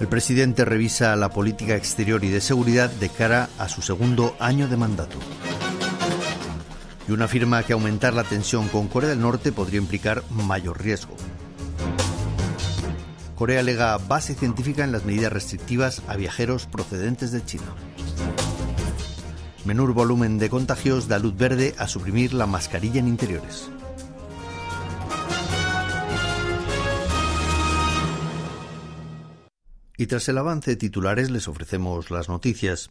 El presidente revisa la política exterior y de seguridad de cara a su segundo año de mandato. Y una afirma que aumentar la tensión con Corea del Norte podría implicar mayor riesgo. Corea alega base científica en las medidas restrictivas a viajeros procedentes de China. Menor volumen de contagios da luz verde a suprimir la mascarilla en interiores. Y tras el avance de titulares les ofrecemos las noticias.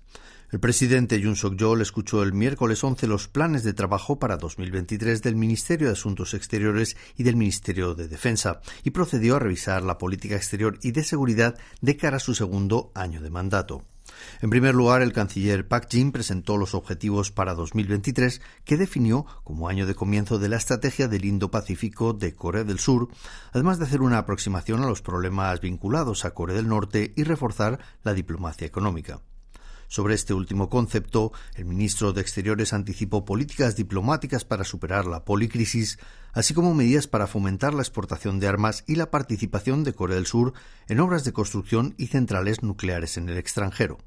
El presidente Yoon Suk-yeol escuchó el miércoles 11 los planes de trabajo para 2023 del Ministerio de Asuntos Exteriores y del Ministerio de Defensa y procedió a revisar la política exterior y de seguridad de cara a su segundo año de mandato. En primer lugar, el canciller Pak Jin presentó los objetivos para 2023 que definió como año de comienzo de la estrategia del Indo-Pacífico de Corea del Sur, además de hacer una aproximación a los problemas vinculados a Corea del Norte y reforzar la diplomacia económica. Sobre este último concepto, el ministro de Exteriores anticipó políticas diplomáticas para superar la policrisis, así como medidas para fomentar la exportación de armas y la participación de Corea del Sur en obras de construcción y centrales nucleares en el extranjero.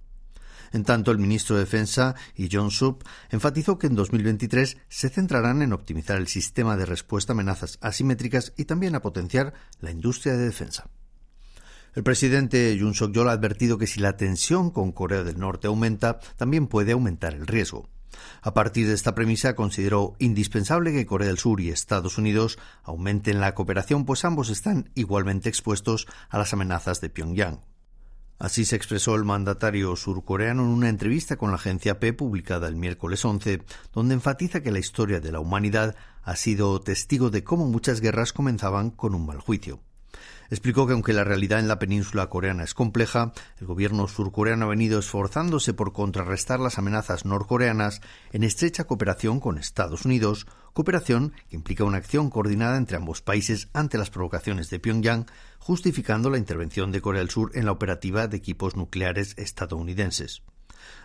En tanto, el ministro de Defensa, y John Sup, enfatizó que en 2023 se centrarán en optimizar el sistema de respuesta a amenazas asimétricas y también a potenciar la industria de defensa. El presidente Yoon Suk-yeol ha advertido que si la tensión con Corea del Norte aumenta, también puede aumentar el riesgo. A partir de esta premisa, consideró indispensable que Corea del Sur y Estados Unidos aumenten la cooperación, pues ambos están igualmente expuestos a las amenazas de Pyongyang. Así se expresó el mandatario surcoreano en una entrevista con la agencia P publicada el miércoles 11, donde enfatiza que la historia de la humanidad ha sido testigo de cómo muchas guerras comenzaban con un mal juicio. Explicó que aunque la realidad en la península coreana es compleja, el gobierno surcoreano ha venido esforzándose por contrarrestar las amenazas norcoreanas en estrecha cooperación con Estados Unidos, cooperación que implica una acción coordinada entre ambos países ante las provocaciones de Pyongyang, justificando la intervención de Corea del Sur en la operativa de equipos nucleares estadounidenses.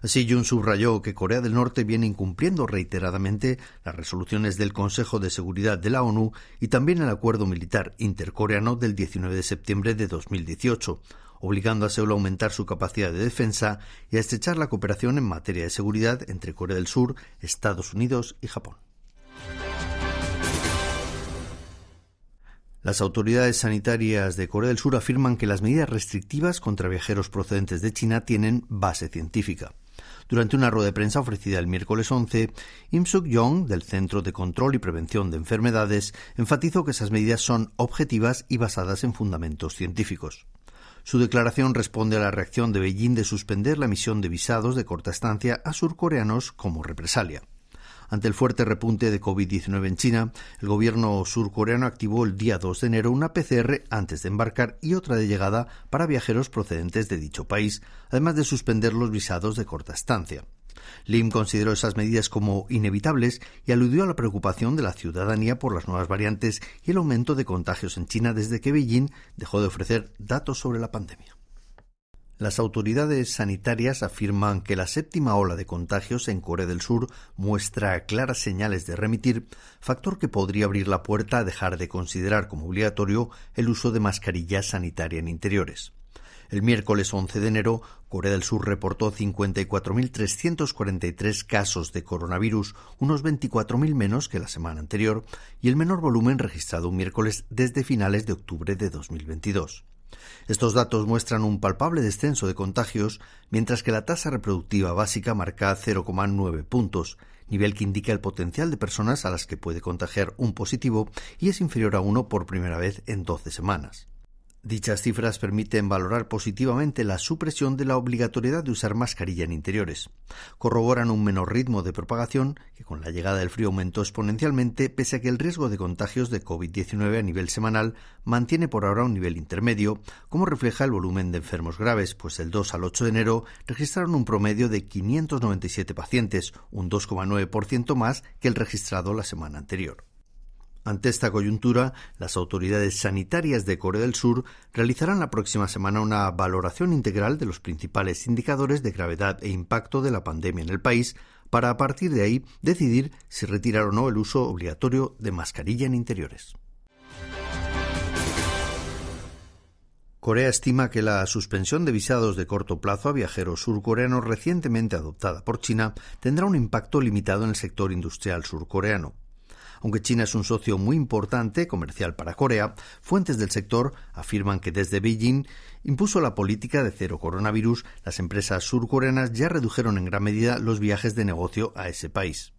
Así, Jun subrayó que Corea del Norte viene incumpliendo reiteradamente las resoluciones del Consejo de Seguridad de la ONU y también el acuerdo militar intercoreano del 19 de septiembre de 2018, obligando a Seúl a aumentar su capacidad de defensa y a estrechar la cooperación en materia de seguridad entre Corea del Sur, Estados Unidos y Japón. Las autoridades sanitarias de Corea del Sur afirman que las medidas restrictivas contra viajeros procedentes de China tienen base científica. Durante una rueda de prensa ofrecida el miércoles 11, Im Suk-yong, del Centro de Control y Prevención de Enfermedades, enfatizó que esas medidas son objetivas y basadas en fundamentos científicos. Su declaración responde a la reacción de Beijing de suspender la emisión de visados de corta estancia a surcoreanos como represalia. Ante el fuerte repunte de COVID-19 en China, el gobierno surcoreano activó el día 2 de enero una PCR antes de embarcar y otra de llegada para viajeros procedentes de dicho país, además de suspender los visados de corta estancia. Lim consideró esas medidas como inevitables y aludió a la preocupación de la ciudadanía por las nuevas variantes y el aumento de contagios en China desde que Beijing dejó de ofrecer datos sobre la pandemia. Las autoridades sanitarias afirman que la séptima ola de contagios en Corea del Sur muestra claras señales de remitir, factor que podría abrir la puerta a dejar de considerar como obligatorio el uso de mascarilla sanitaria en interiores. El miércoles 11 de enero, Corea del Sur reportó 54.343 casos de coronavirus, unos 24.000 menos que la semana anterior, y el menor volumen registrado un miércoles desde finales de octubre de 2022. Estos datos muestran un palpable descenso de contagios, mientras que la tasa reproductiva básica marca 0,9 puntos, nivel que indica el potencial de personas a las que puede contagiar un positivo y es inferior a uno por primera vez en 12 semanas. Dichas cifras permiten valorar positivamente la supresión de la obligatoriedad de usar mascarilla en interiores. Corroboran un menor ritmo de propagación que con la llegada del frío aumentó exponencialmente pese a que el riesgo de contagios de COVID-19 a nivel semanal mantiene por ahora un nivel intermedio, como refleja el volumen de enfermos graves, pues el 2 al 8 de enero registraron un promedio de 597 pacientes, un 2,9% más que el registrado la semana anterior. Ante esta coyuntura, las autoridades sanitarias de Corea del Sur realizarán la próxima semana una valoración integral de los principales indicadores de gravedad e impacto de la pandemia en el país para a partir de ahí decidir si retirar o no el uso obligatorio de mascarilla en interiores. Corea estima que la suspensión de visados de corto plazo a viajeros surcoreanos recientemente adoptada por China tendrá un impacto limitado en el sector industrial surcoreano. Aunque China es un socio muy importante comercial para Corea, fuentes del sector afirman que desde Beijing impuso la política de cero coronavirus, las empresas surcoreanas ya redujeron en gran medida los viajes de negocio a ese país.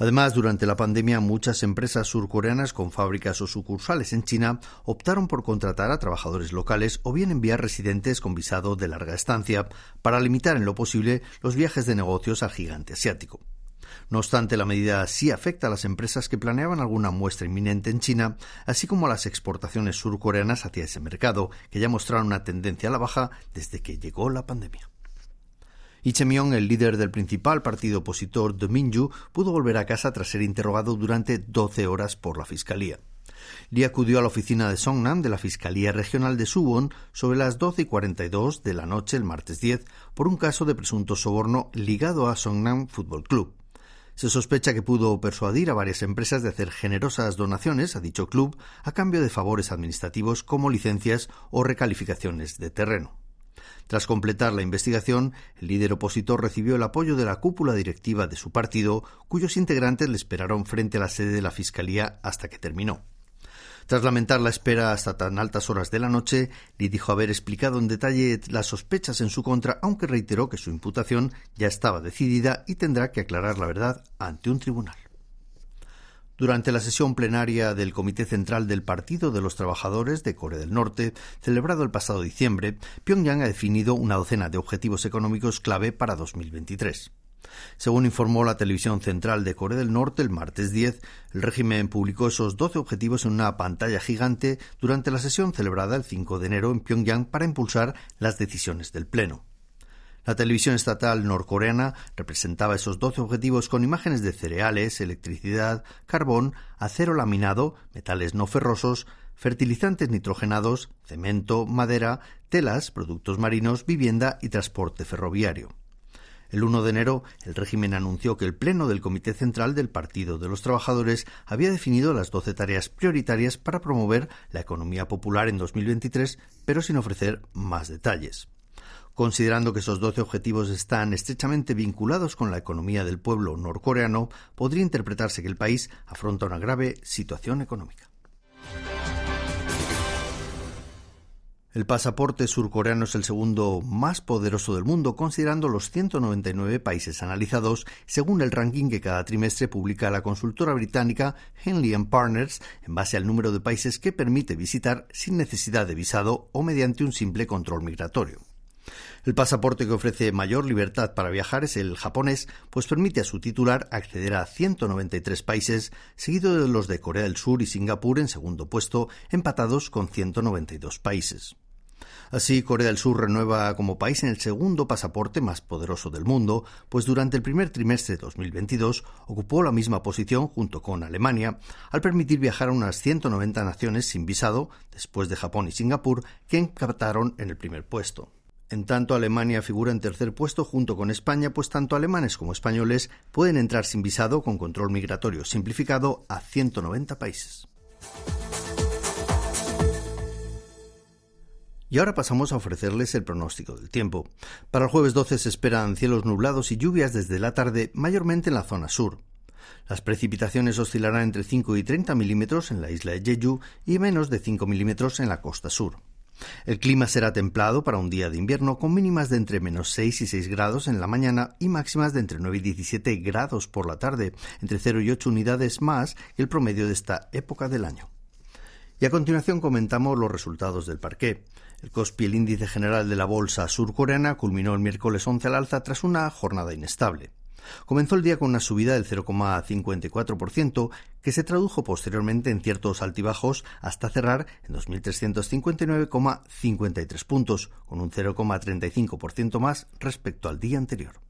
Además, durante la pandemia, muchas empresas surcoreanas con fábricas o sucursales en China optaron por contratar a trabajadores locales o bien enviar residentes con visado de larga estancia para limitar en lo posible los viajes de negocios al gigante asiático. No obstante, la medida sí afecta a las empresas que planeaban alguna muestra inminente en China, así como a las exportaciones surcoreanas hacia ese mercado, que ya mostraron una tendencia a la baja desde que llegó la pandemia. Lee el líder del principal partido opositor, The Minju, pudo volver a casa tras ser interrogado durante 12 horas por la Fiscalía. Lee acudió a la oficina de Songnam de la Fiscalía Regional de Suwon sobre las 12 y 42 de la noche el martes 10 por un caso de presunto soborno ligado a Songnam Football Club. Se sospecha que pudo persuadir a varias empresas de hacer generosas donaciones a dicho club a cambio de favores administrativos como licencias o recalificaciones de terreno. Tras completar la investigación, el líder opositor recibió el apoyo de la cúpula directiva de su partido, cuyos integrantes le esperaron frente a la sede de la Fiscalía hasta que terminó. Tras lamentar la espera hasta tan altas horas de la noche, Lee dijo haber explicado en detalle las sospechas en su contra, aunque reiteró que su imputación ya estaba decidida y tendrá que aclarar la verdad ante un tribunal. Durante la sesión plenaria del Comité Central del Partido de los Trabajadores de Corea del Norte, celebrado el pasado diciembre, Pyongyang ha definido una docena de objetivos económicos clave para 2023. Según informó la televisión central de Corea del Norte el martes 10, el régimen publicó esos 12 objetivos en una pantalla gigante durante la sesión celebrada el 5 de enero en Pyongyang para impulsar las decisiones del Pleno. La televisión estatal norcoreana representaba esos 12 objetivos con imágenes de cereales, electricidad, carbón, acero laminado, metales no ferrosos, fertilizantes nitrogenados, cemento, madera, telas, productos marinos, vivienda y transporte ferroviario. El 1 de enero, el régimen anunció que el Pleno del Comité Central del Partido de los Trabajadores había definido las 12 tareas prioritarias para promover la economía popular en 2023, pero sin ofrecer más detalles. Considerando que esos 12 objetivos están estrechamente vinculados con la economía del pueblo norcoreano, podría interpretarse que el país afronta una grave situación económica. El pasaporte surcoreano es el segundo más poderoso del mundo, considerando los 199 países analizados, según el ranking que cada trimestre publica la consultora británica Henley Partners, en base al número de países que permite visitar sin necesidad de visado o mediante un simple control migratorio. El pasaporte que ofrece mayor libertad para viajar es el japonés, pues permite a su titular acceder a 193 países, seguido de los de Corea del Sur y Singapur en segundo puesto, empatados con 192 países. Así, Corea del Sur renueva como país en el segundo pasaporte más poderoso del mundo, pues durante el primer trimestre de 2022 ocupó la misma posición junto con Alemania, al permitir viajar a unas 190 naciones sin visado, después de Japón y Singapur, que encaptaron en el primer puesto. En tanto, Alemania figura en tercer puesto junto con España, pues tanto alemanes como españoles pueden entrar sin visado con control migratorio simplificado a 190 países. Y ahora pasamos a ofrecerles el pronóstico del tiempo. Para el jueves 12 se esperan cielos nublados y lluvias desde la tarde, mayormente en la zona sur. Las precipitaciones oscilarán entre 5 y 30 milímetros en la isla de Jeju y menos de 5 milímetros en la costa sur. El clima será templado para un día de invierno con mínimas de entre menos 6 y 6 grados en la mañana y máximas de entre 9 y 17 grados por la tarde, entre 0 y 8 unidades más que el promedio de esta época del año. Y a continuación comentamos los resultados del parqué. El COSPI, el índice general de la bolsa surcoreana, culminó el miércoles 11 al alza tras una jornada inestable. Comenzó el día con una subida del 0,54%, que se tradujo posteriormente en ciertos altibajos hasta cerrar en 2.359,53 puntos, con un 0,35% más respecto al día anterior.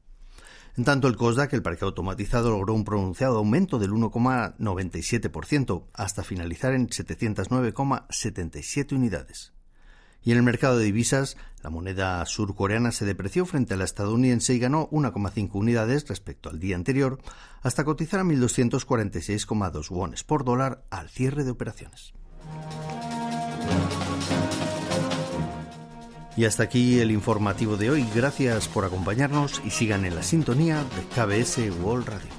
En tanto, el COSDAC, el parque automatizado, logró un pronunciado aumento del 1,97% hasta finalizar en 709,77 unidades. Y en el mercado de divisas, la moneda surcoreana se depreció frente a la estadounidense y ganó 1,5 unidades respecto al día anterior, hasta cotizar a 1.246,2 wones por dólar al cierre de operaciones. Y hasta aquí el informativo de hoy. Gracias por acompañarnos y sigan en la sintonía de KBS World Radio.